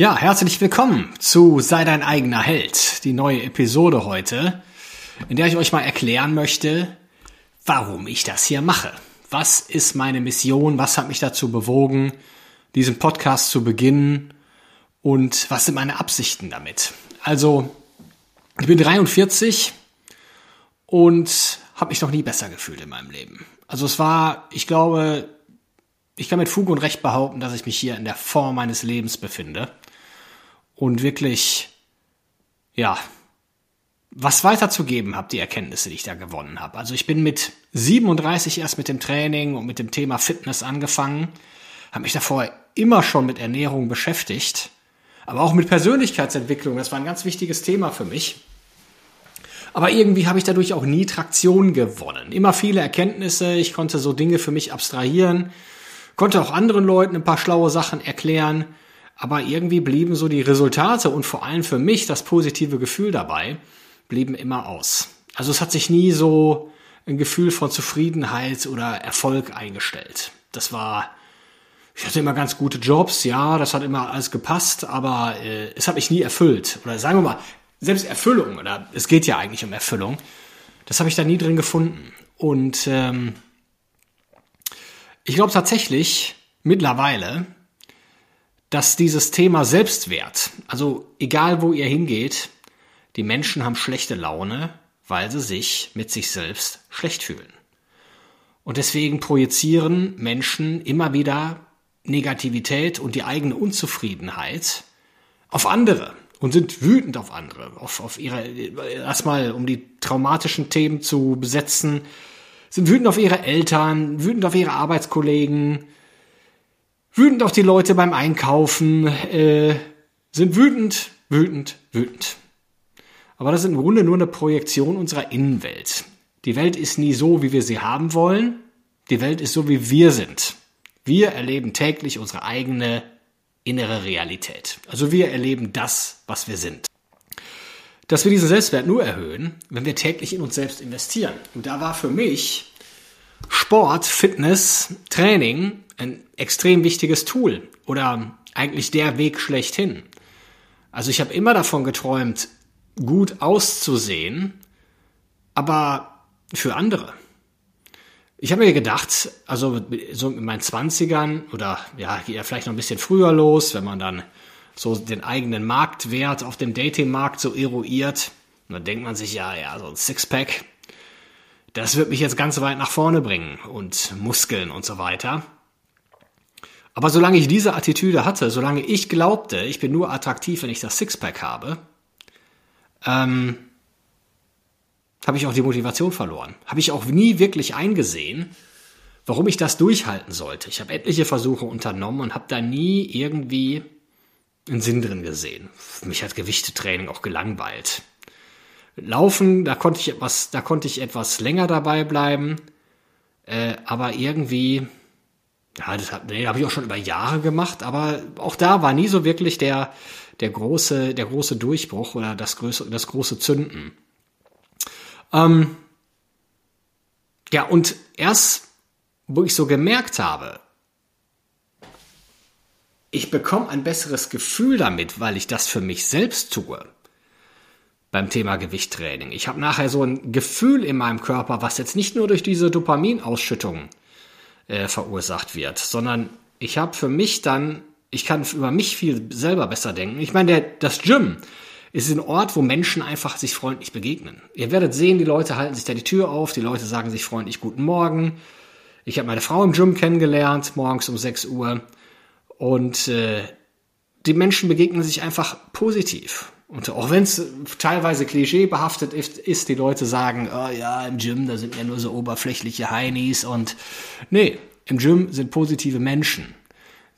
Ja, herzlich willkommen zu Sei dein eigener Held, die neue Episode heute, in der ich euch mal erklären möchte, warum ich das hier mache. Was ist meine Mission? Was hat mich dazu bewogen, diesen Podcast zu beginnen? Und was sind meine Absichten damit? Also, ich bin 43 und habe mich noch nie besser gefühlt in meinem Leben. Also es war, ich glaube, ich kann mit Fug und Recht behaupten, dass ich mich hier in der Form meines Lebens befinde und wirklich, ja, was weiterzugeben habe, die Erkenntnisse, die ich da gewonnen habe. Also ich bin mit 37 erst mit dem Training und mit dem Thema Fitness angefangen, habe mich davor immer schon mit Ernährung beschäftigt, aber auch mit Persönlichkeitsentwicklung. Das war ein ganz wichtiges Thema für mich. Aber irgendwie habe ich dadurch auch nie Traktion gewonnen. Immer viele Erkenntnisse, ich konnte so Dinge für mich abstrahieren, konnte auch anderen Leuten ein paar schlaue Sachen erklären, aber irgendwie blieben so die Resultate und vor allem für mich das positive Gefühl dabei, blieben immer aus. Also es hat sich nie so ein Gefühl von Zufriedenheit oder Erfolg eingestellt. Das war, ich hatte immer ganz gute Jobs, ja, das hat immer alles gepasst, aber äh, es hat mich nie erfüllt. Oder sagen wir mal, selbst Erfüllung, oder es geht ja eigentlich um Erfüllung, das habe ich da nie drin gefunden. Und ähm, ich glaube tatsächlich mittlerweile, dass dieses Thema Selbstwert, also egal wo ihr hingeht, die Menschen haben schlechte Laune, weil sie sich mit sich selbst schlecht fühlen. Und deswegen projizieren Menschen immer wieder Negativität und die eigene Unzufriedenheit auf andere und sind wütend auf andere, auf, auf ihre, erstmal um die traumatischen Themen zu besetzen, sind wütend auf ihre Eltern, wütend auf ihre Arbeitskollegen, wütend auf die Leute beim Einkaufen, äh, sind wütend, wütend, wütend. Aber das ist im Grunde nur eine Projektion unserer Innenwelt. Die Welt ist nie so, wie wir sie haben wollen. Die Welt ist so, wie wir sind. Wir erleben täglich unsere eigene innere Realität. Also wir erleben das, was wir sind. Dass wir diesen Selbstwert nur erhöhen, wenn wir täglich in uns selbst investieren. Und da war für mich Sport, Fitness, Training ein extrem wichtiges Tool oder eigentlich der Weg schlechthin. Also ich habe immer davon geträumt, gut auszusehen, aber für andere. Ich habe mir gedacht, also so in meinen Zwanzigern oder ja, geht ja vielleicht noch ein bisschen früher los, wenn man dann so den eigenen Marktwert auf dem Datingmarkt so eruiert, dann denkt man sich, ja, ja, so ein Sixpack, das wird mich jetzt ganz weit nach vorne bringen und Muskeln und so weiter. Aber solange ich diese Attitüde hatte, solange ich glaubte, ich bin nur attraktiv, wenn ich das Sixpack habe, ähm, habe ich auch die Motivation verloren. Habe ich auch nie wirklich eingesehen, warum ich das durchhalten sollte. Ich habe etliche Versuche unternommen und habe da nie irgendwie einen Sinn drin gesehen. Mich hat Gewichtetraining auch gelangweilt. Laufen, da konnte ich etwas, da konnte ich etwas länger dabei bleiben, äh, aber irgendwie ja, das habe hab ich auch schon über Jahre gemacht, aber auch da war nie so wirklich der, der, große, der große Durchbruch oder das, große, das große Zünden. Ähm, ja, und erst, wo ich so gemerkt habe, ich bekomme ein besseres Gefühl damit, weil ich das für mich selbst tue. Beim Thema Gewichttraining. Ich habe nachher so ein Gefühl in meinem Körper, was jetzt nicht nur durch diese Dopaminausschüttung äh, verursacht wird, sondern ich habe für mich dann, ich kann über mich viel selber besser denken. Ich meine, das Gym ist ein Ort, wo Menschen einfach sich freundlich begegnen. Ihr werdet sehen, die Leute halten sich da die Tür auf, die Leute sagen sich freundlich Guten Morgen. Ich habe meine Frau im Gym kennengelernt, morgens um 6 Uhr. Und äh, die Menschen begegnen sich einfach positiv. Und auch wenn es teilweise klischeebehaftet ist, ist, die Leute sagen, oh ja, im Gym, da sind ja nur so oberflächliche Heinis und nee, im Gym sind positive Menschen,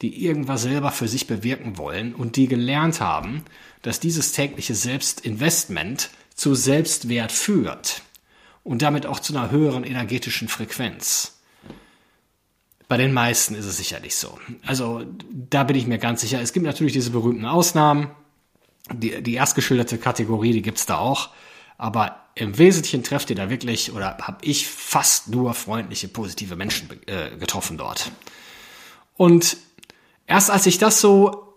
die irgendwas selber für sich bewirken wollen und die gelernt haben, dass dieses tägliche Selbstinvestment zu Selbstwert führt und damit auch zu einer höheren energetischen Frequenz. Bei den meisten ist es sicherlich so. Also da bin ich mir ganz sicher. Es gibt natürlich diese berühmten Ausnahmen. Die, die erstgeschilderte Kategorie, die gibt's da auch. Aber im Wesentlichen trefft ihr da wirklich oder habe ich fast nur freundliche, positive Menschen äh, getroffen dort. Und erst als ich das so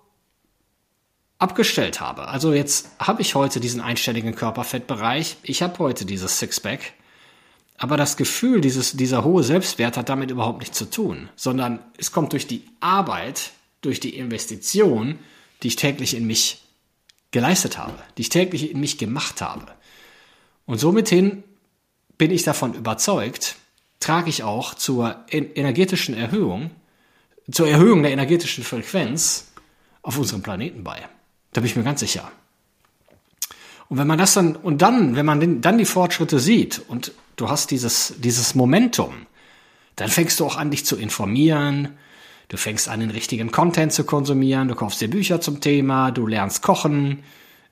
abgestellt habe, also jetzt habe ich heute diesen einstelligen Körperfettbereich, ich habe heute dieses Sixpack, aber das Gefühl, dieses, dieser hohe Selbstwert hat damit überhaupt nichts zu tun, sondern es kommt durch die Arbeit, durch die Investition, die ich täglich in mich geleistet habe, die ich täglich in mich gemacht habe. Und somit bin ich davon überzeugt, trage ich auch zur energetischen Erhöhung, zur Erhöhung der energetischen Frequenz auf unserem Planeten bei. Da bin ich mir ganz sicher. Und wenn man das dann, und dann, wenn man dann die Fortschritte sieht und du hast dieses, dieses Momentum, dann fängst du auch an, dich zu informieren, du fängst an, den richtigen Content zu konsumieren, du kaufst dir Bücher zum Thema, du lernst kochen,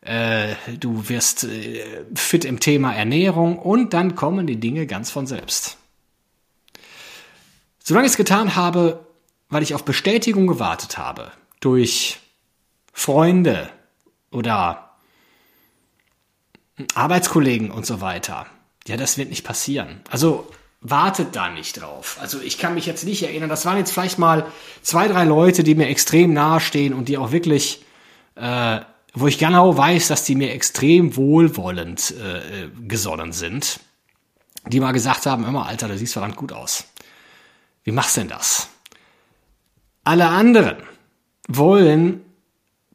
äh, du wirst äh, fit im Thema Ernährung und dann kommen die Dinge ganz von selbst. Solange ich es getan habe, weil ich auf Bestätigung gewartet habe, durch Freunde oder Arbeitskollegen und so weiter, ja, das wird nicht passieren. Also wartet da nicht drauf. Also ich kann mich jetzt nicht erinnern, das waren jetzt vielleicht mal zwei, drei Leute, die mir extrem nahestehen und die auch wirklich äh, wo ich genau weiß, dass die mir extrem wohlwollend äh, gesonnen sind, die mal gesagt haben, immer Alter, du siehst verdammt gut aus. Wie machst denn das? Alle anderen wollen,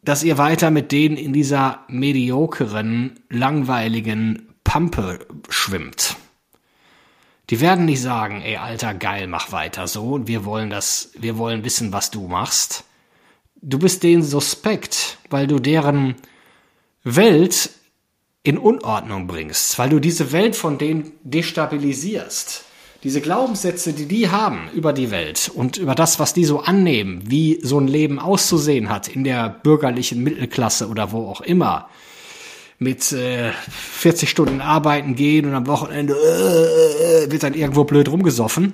dass ihr weiter mit denen in dieser mediokeren, langweiligen Pampe schwimmt. Die werden nicht sagen, ey Alter, geil, mach weiter so und wir wollen das, wir wollen wissen, was du machst du bist denen suspekt, weil du deren Welt in Unordnung bringst, weil du diese Welt von denen destabilisierst. Diese Glaubenssätze, die die haben über die Welt und über das, was die so annehmen, wie so ein Leben auszusehen hat in der bürgerlichen Mittelklasse oder wo auch immer, mit äh, 40 Stunden arbeiten gehen und am Wochenende äh, wird dann irgendwo blöd rumgesoffen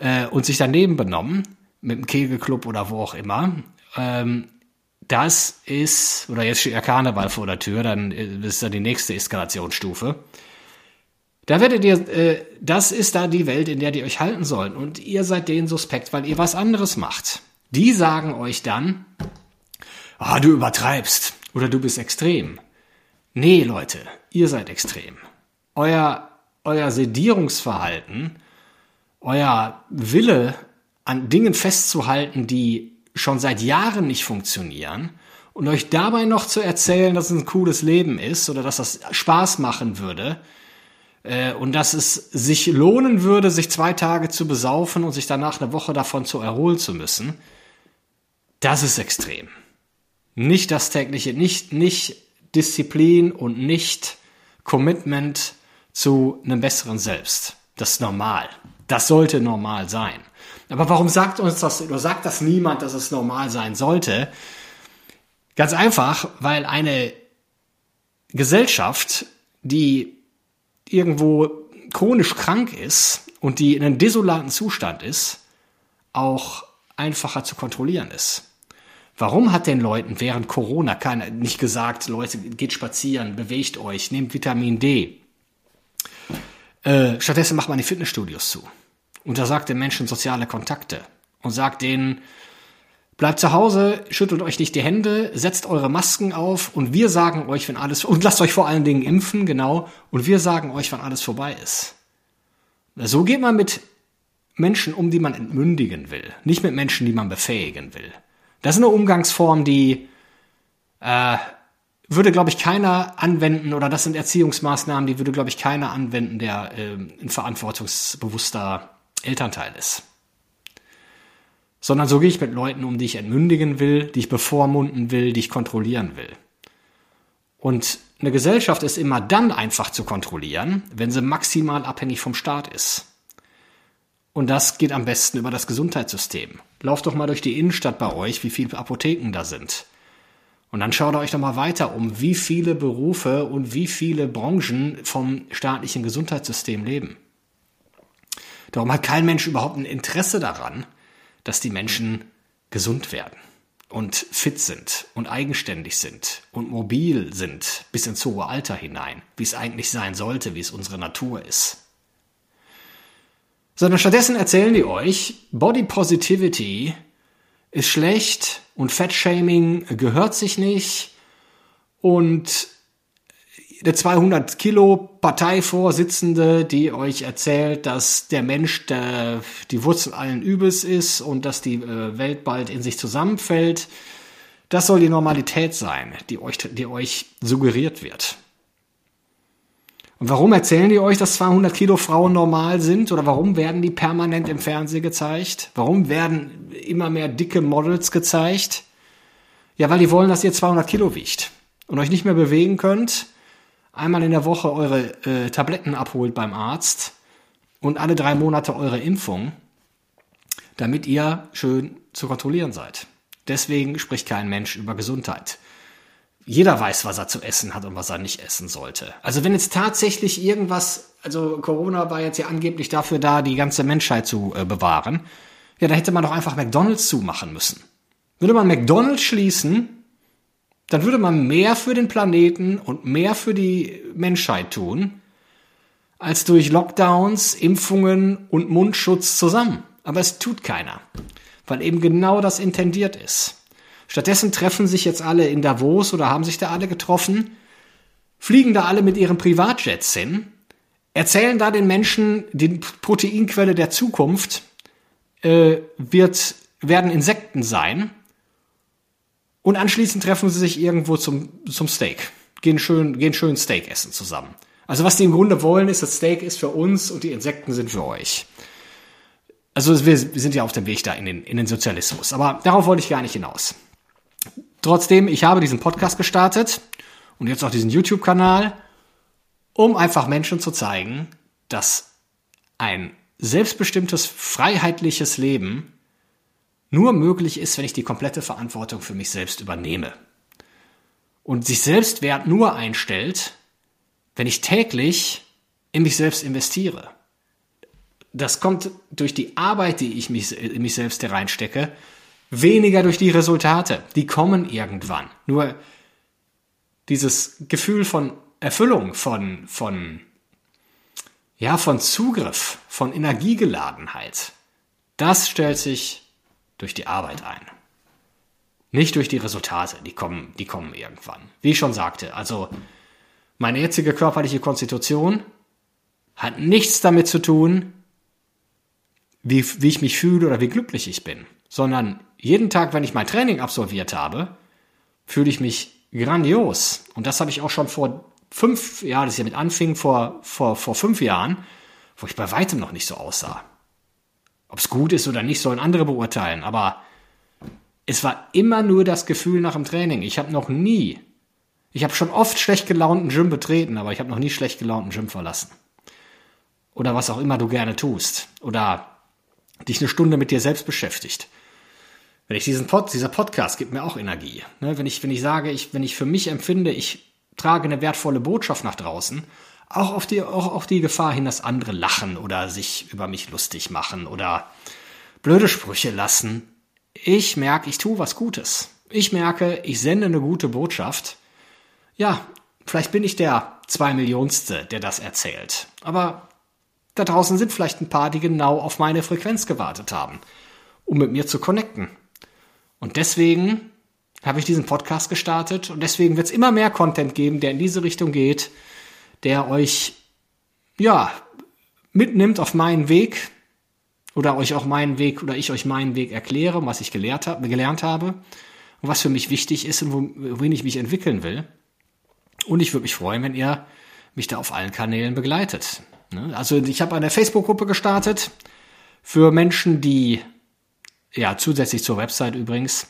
äh, und sich daneben benommen, mit dem Kegelclub oder wo auch immer, ähm, das ist, oder jetzt steht ja Karneval vor der Tür, dann ist da die nächste Eskalationsstufe. Da werdet ihr, äh, das ist da die Welt, in der die euch halten sollen. Und ihr seid denen suspekt, weil ihr was anderes macht. Die sagen euch dann, ah, du übertreibst oder du bist extrem. Nee, Leute, ihr seid extrem. Euer, euer Sedierungsverhalten, euer Wille an Dingen festzuhalten, die schon seit Jahren nicht funktionieren und euch dabei noch zu erzählen, dass es ein cooles Leben ist oder dass das Spaß machen würde äh, und dass es sich lohnen würde, sich zwei Tage zu besaufen und sich danach eine Woche davon zu erholen zu müssen, das ist extrem. Nicht das tägliche, nicht, nicht Disziplin und nicht Commitment zu einem besseren Selbst. Das ist normal. Das sollte normal sein. Aber warum sagt uns das oder sagt das niemand, dass es normal sein sollte? Ganz einfach, weil eine Gesellschaft, die irgendwo chronisch krank ist und die in einem desolaten Zustand ist, auch einfacher zu kontrollieren ist. Warum hat den Leuten während Corona keiner nicht gesagt, Leute, geht spazieren, bewegt euch, nehmt Vitamin D? Äh, stattdessen macht man die Fitnessstudios zu und da sagt den Menschen soziale Kontakte und sagt denen, bleibt zu Hause, schüttelt euch nicht die Hände, setzt eure Masken auf und wir sagen euch, wenn alles, und lasst euch vor allen Dingen impfen, genau, und wir sagen euch, wann alles vorbei ist. So geht man mit Menschen um, die man entmündigen will, nicht mit Menschen, die man befähigen will. Das ist eine Umgangsform, die äh, würde, glaube ich, keiner anwenden, oder das sind Erziehungsmaßnahmen, die würde, glaube ich, keiner anwenden, der äh, ein verantwortungsbewusster Elternteil ist. Sondern so gehe ich mit Leuten um, die ich entmündigen will, die ich bevormunden will, die ich kontrollieren will. Und eine Gesellschaft ist immer dann einfach zu kontrollieren, wenn sie maximal abhängig vom Staat ist. Und das geht am besten über das Gesundheitssystem. Lauft doch mal durch die Innenstadt bei euch, wie viele Apotheken da sind. Und dann schaut euch doch mal weiter um, wie viele Berufe und wie viele Branchen vom staatlichen Gesundheitssystem leben. Darum hat kein Mensch überhaupt ein Interesse daran, dass die Menschen gesund werden und fit sind und eigenständig sind und mobil sind bis ins hohe Alter hinein, wie es eigentlich sein sollte, wie es unsere Natur ist. Sondern stattdessen erzählen die euch, Body Positivity ist schlecht und Fettshaming gehört sich nicht und der 200 Kilo Parteivorsitzende, die euch erzählt, dass der Mensch der, die Wurzel allen Übels ist und dass die äh, Welt bald in sich zusammenfällt. Das soll die Normalität sein, die euch, die euch suggeriert wird. Und warum erzählen die euch, dass 200 Kilo Frauen normal sind? Oder warum werden die permanent im Fernsehen gezeigt? Warum werden immer mehr dicke Models gezeigt? Ja, weil die wollen, dass ihr 200 Kilo wiegt und euch nicht mehr bewegen könnt, einmal in der Woche eure äh, Tabletten abholt beim Arzt und alle drei Monate eure Impfung, damit ihr schön zu kontrollieren seid. Deswegen spricht kein Mensch über Gesundheit jeder weiß, was er zu essen hat und was er nicht essen sollte. Also wenn jetzt tatsächlich irgendwas, also Corona war jetzt ja angeblich dafür da, die ganze Menschheit zu äh, bewahren, ja, da hätte man doch einfach McDonald's zumachen müssen. Würde man McDonald's schließen, dann würde man mehr für den Planeten und mehr für die Menschheit tun, als durch Lockdowns, Impfungen und Mundschutz zusammen. Aber es tut keiner, weil eben genau das intendiert ist. Stattdessen treffen sich jetzt alle in Davos oder haben sich da alle getroffen, fliegen da alle mit ihren Privatjets hin, erzählen da den Menschen, die Proteinquelle der Zukunft äh, wird, werden Insekten sein. Und anschließend treffen sie sich irgendwo zum, zum Steak. Gehen schön, gehen schön Steak essen zusammen. Also was die im Grunde wollen, ist, das Steak ist für uns und die Insekten sind für euch. Also wir, wir sind ja auf dem Weg da in den, in den Sozialismus. Aber darauf wollte ich gar nicht hinaus. Trotzdem, ich habe diesen Podcast gestartet und jetzt auch diesen YouTube-Kanal, um einfach Menschen zu zeigen, dass ein selbstbestimmtes, freiheitliches Leben nur möglich ist, wenn ich die komplette Verantwortung für mich selbst übernehme. Und sich Selbstwert nur einstellt, wenn ich täglich in mich selbst investiere. Das kommt durch die Arbeit, die ich mich, in mich selbst hereinstecke, weniger durch die Resultate. Die kommen irgendwann. Nur dieses Gefühl von Erfüllung, von, von, ja, von Zugriff, von Energiegeladenheit, das stellt sich durch die Arbeit ein. Nicht durch die Resultate, die kommen, die kommen irgendwann. Wie ich schon sagte, also meine jetzige körperliche Konstitution hat nichts damit zu tun, wie, wie ich mich fühle oder wie glücklich ich bin, sondern jeden Tag, wenn ich mein Training absolviert habe, fühle ich mich grandios. Und das habe ich auch schon vor fünf, ja, das ja mit anfing, vor, vor, vor fünf Jahren, wo ich bei weitem noch nicht so aussah. Ob es gut ist oder nicht, sollen andere beurteilen. Aber es war immer nur das Gefühl nach dem Training. Ich habe noch nie, ich habe schon oft schlecht gelaunten Gym betreten, aber ich habe noch nie schlecht gelaunten Gym verlassen. Oder was auch immer du gerne tust. Oder dich eine Stunde mit dir selbst beschäftigt. Wenn ich diesen Pod, dieser Podcast gibt mir auch Energie. Ne? Wenn ich, wenn ich sage, ich, wenn ich für mich empfinde, ich trage eine wertvolle Botschaft nach draußen, auch auf die, auch auf die Gefahr hin, dass andere lachen oder sich über mich lustig machen oder blöde Sprüche lassen. Ich merke, ich tue was Gutes. Ich merke, ich sende eine gute Botschaft. Ja, vielleicht bin ich der zwei Millionste, der das erzählt. Aber da draußen sind vielleicht ein paar, die genau auf meine Frequenz gewartet haben, um mit mir zu connecten. Und deswegen habe ich diesen Podcast gestartet und deswegen wird es immer mehr Content geben, der in diese Richtung geht, der euch ja mitnimmt auf meinen Weg oder euch auch meinen Weg oder ich euch meinen Weg erkläre, was ich gelehrt hab, gelernt habe und was für mich wichtig ist und wohin ich mich entwickeln will. Und ich würde mich freuen, wenn ihr mich da auf allen Kanälen begleitet. Ne? Also ich habe eine Facebook-Gruppe gestartet für Menschen, die ja, zusätzlich zur Website übrigens.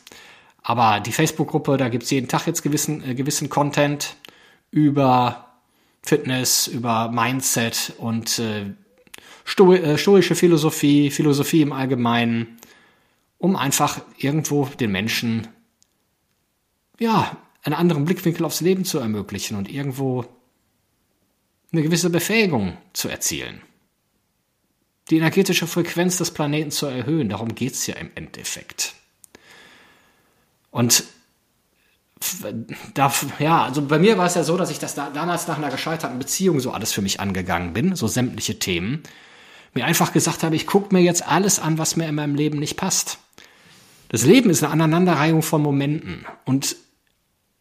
Aber die Facebook-Gruppe, da gibt's jeden Tag jetzt gewissen, äh, gewissen Content über Fitness, über Mindset und äh, Sto äh, stoische Philosophie, Philosophie im Allgemeinen, um einfach irgendwo den Menschen, ja, einen anderen Blickwinkel aufs Leben zu ermöglichen und irgendwo eine gewisse Befähigung zu erzielen. Die energetische Frequenz des Planeten zu erhöhen, darum geht's ja im Endeffekt. Und da, ja, also bei mir war es ja so, dass ich das da, damals nach einer gescheiterten Beziehung so alles für mich angegangen bin, so sämtliche Themen. Mir einfach gesagt habe, ich gucke mir jetzt alles an, was mir in meinem Leben nicht passt. Das Leben ist eine Aneinanderreihung von Momenten und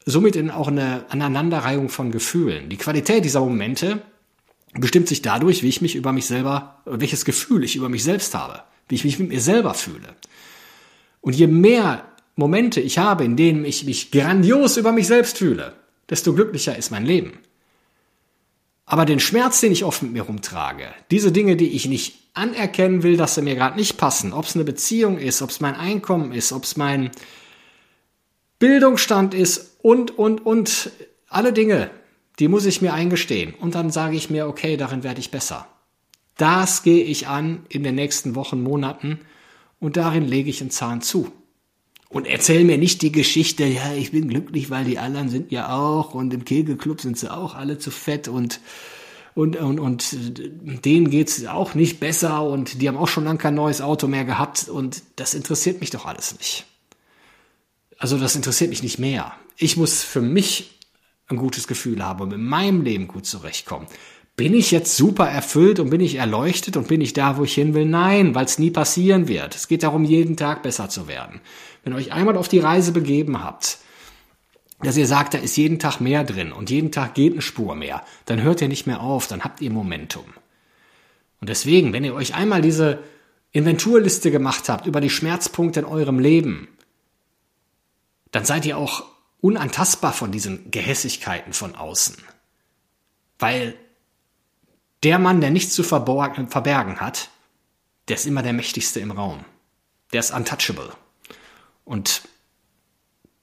somit auch eine Aneinanderreihung von Gefühlen. Die Qualität dieser Momente bestimmt sich dadurch, wie ich mich über mich selber, welches Gefühl ich über mich selbst habe, wie ich mich mit mir selber fühle. Und je mehr Momente ich habe, in denen ich mich grandios über mich selbst fühle, desto glücklicher ist mein Leben. Aber den Schmerz, den ich oft mit mir rumtrage, diese Dinge, die ich nicht anerkennen will, dass sie mir gerade nicht passen, ob es eine Beziehung ist, ob es mein Einkommen ist, ob es mein Bildungsstand ist und, und, und, alle Dinge, die muss ich mir eingestehen. Und dann sage ich mir, okay, darin werde ich besser. Das gehe ich an in den nächsten Wochen, Monaten und darin lege ich einen Zahn zu. Und erzähl mir nicht die Geschichte, ja, ich bin glücklich, weil die anderen sind ja auch und im Kegelclub sind sie auch alle zu fett und und und und denen geht's auch nicht besser und die haben auch schon lange kein neues Auto mehr gehabt und das interessiert mich doch alles nicht. Also das interessiert mich nicht mehr. Ich muss für mich ein gutes Gefühl haben und mit meinem Leben gut zurechtkommen. Bin ich jetzt super erfüllt und bin ich erleuchtet und bin ich da, wo ich hin will? Nein, weil es nie passieren wird. Es geht darum, jeden Tag besser zu werden. Wenn ihr euch einmal auf die Reise begeben habt, dass ihr sagt, da ist jeden Tag mehr drin und jeden Tag geht eine Spur mehr, dann hört ihr nicht mehr auf, dann habt ihr Momentum. Und deswegen, wenn ihr euch einmal diese Inventurliste gemacht habt über die Schmerzpunkte in eurem Leben, dann seid ihr auch unantastbar von diesen Gehässigkeiten von außen. Weil der Mann, der nichts zu verbergen hat, der ist immer der mächtigste im Raum. Der ist untouchable. Und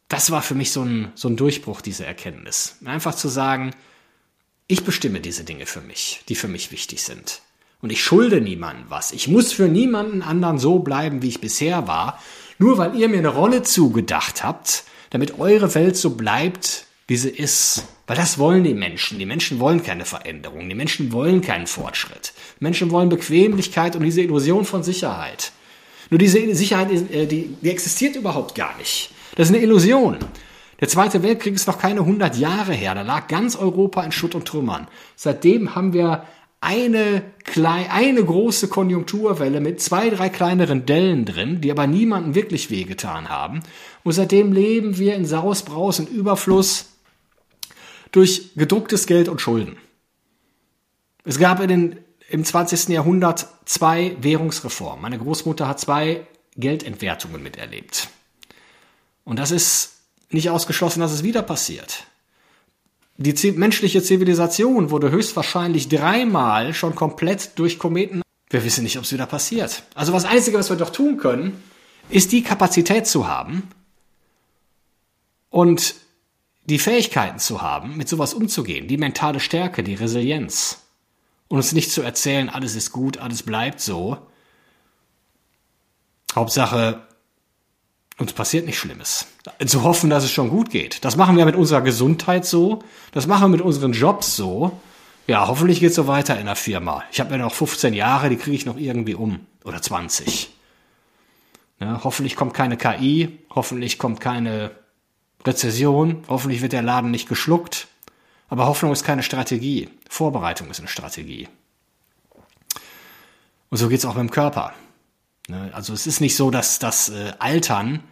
das war für mich so ein, so ein Durchbruch, diese Erkenntnis. Einfach zu sagen, ich bestimme diese Dinge für mich, die für mich wichtig sind. Und ich schulde niemandem was. Ich muss für niemanden anderen so bleiben, wie ich bisher war, nur weil ihr mir eine Rolle zugedacht habt, damit eure Welt so bleibt, wie sie ist. Weil das wollen die Menschen. Die Menschen wollen keine Veränderung. Die Menschen wollen keinen Fortschritt. Die Menschen wollen Bequemlichkeit und diese Illusion von Sicherheit. Nur diese Sicherheit, äh, die, die existiert überhaupt gar nicht. Das ist eine Illusion. Der Zweite Weltkrieg ist noch keine 100 Jahre her. Da lag ganz Europa in Schutt und Trümmern. Seitdem haben wir eine, kleine, eine große Konjunkturwelle mit zwei, drei kleineren Dellen drin, die aber niemandem wirklich wehgetan haben. Und seitdem leben wir in Saus, Braus und Überfluss durch gedrucktes Geld und Schulden. Es gab in den im 20. Jahrhundert zwei Währungsreformen. Meine Großmutter hat zwei Geldentwertungen miterlebt. Und das ist nicht ausgeschlossen, dass es wieder passiert. Die menschliche Zivilisation wurde höchstwahrscheinlich dreimal schon komplett durch Kometen. Wir wissen nicht, ob es wieder passiert. Also das Einzige, was wir doch tun können, ist die Kapazität zu haben und die Fähigkeiten zu haben, mit sowas umzugehen, die mentale Stärke, die Resilienz und uns nicht zu erzählen, alles ist gut, alles bleibt so. Hauptsache, uns passiert nichts Schlimmes. Zu hoffen, dass es schon gut geht. Das machen wir mit unserer Gesundheit so. Das machen wir mit unseren Jobs so. Ja, hoffentlich geht es so weiter in der Firma. Ich habe ja noch 15 Jahre, die kriege ich noch irgendwie um. Oder 20. Ja, hoffentlich kommt keine KI. Hoffentlich kommt keine Rezession. Hoffentlich wird der Laden nicht geschluckt. Aber Hoffnung ist keine Strategie. Vorbereitung ist eine Strategie. Und so geht es auch dem Körper. Ne? Also es ist nicht so, dass das äh, Altern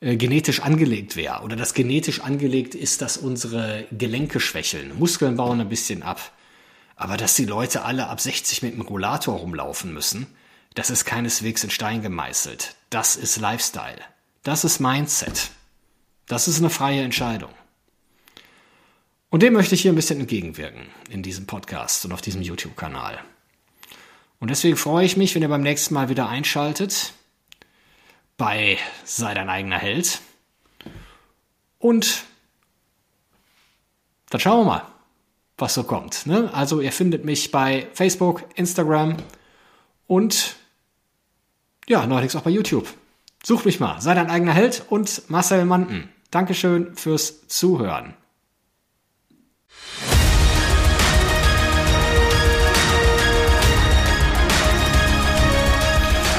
äh, genetisch angelegt wäre oder dass genetisch angelegt ist, dass unsere Gelenke schwächeln. Muskeln bauen ein bisschen ab. Aber dass die Leute alle ab 60 mit dem Rollator rumlaufen müssen, das ist keineswegs in Stein gemeißelt. Das ist Lifestyle. Das ist Mindset. Das ist eine freie Entscheidung. Und dem möchte ich hier ein bisschen entgegenwirken in diesem Podcast und auf diesem YouTube-Kanal. Und deswegen freue ich mich, wenn ihr beim nächsten Mal wieder einschaltet bei Sei dein eigener Held. Und dann schauen wir mal, was so kommt. Ne? Also ihr findet mich bei Facebook, Instagram und ja, neuerdings auch bei YouTube. Such mich mal, sei dein eigener Held und Marcel Manten. Dankeschön fürs Zuhören.